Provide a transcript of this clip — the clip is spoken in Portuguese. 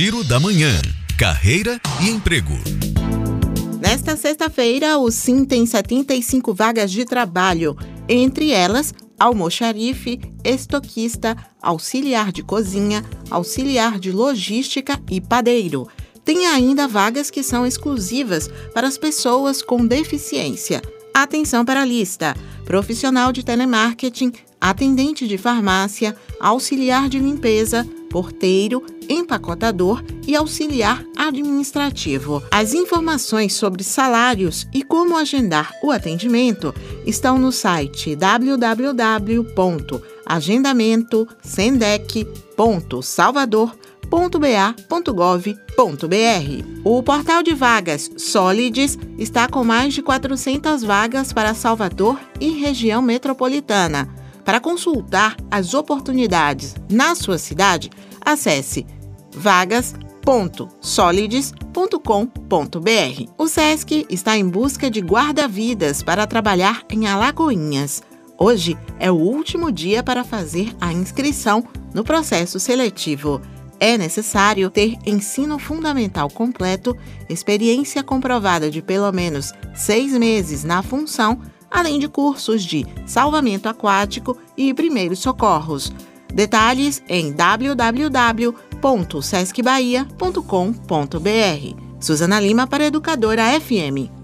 Giro da Manhã. Carreira e emprego. Nesta sexta-feira, o Sim tem 75 vagas de trabalho, entre elas almoxarife, estoquista, auxiliar de cozinha, auxiliar de logística e padeiro. Tem ainda vagas que são exclusivas para as pessoas com deficiência. Atenção para a lista: profissional de telemarketing, atendente de farmácia, auxiliar de limpeza, porteiro, empacotador e auxiliar administrativo. As informações sobre salários e como agendar o atendimento estão no site www.agendamento.sendec.salvador.ba.gov.br. O portal de vagas Solides está com mais de 400 vagas para Salvador e região metropolitana. Para consultar as oportunidades na sua cidade, acesse vagas.solides.com.br. O SESC está em busca de guarda-vidas para trabalhar em Alagoinhas. Hoje é o último dia para fazer a inscrição no processo seletivo. É necessário ter ensino fundamental completo, experiência comprovada de pelo menos seis meses na função além de cursos de salvamento aquático e primeiros socorros. Detalhes em www.sescbahia.com.br. Suzana Lima para Educadora FM.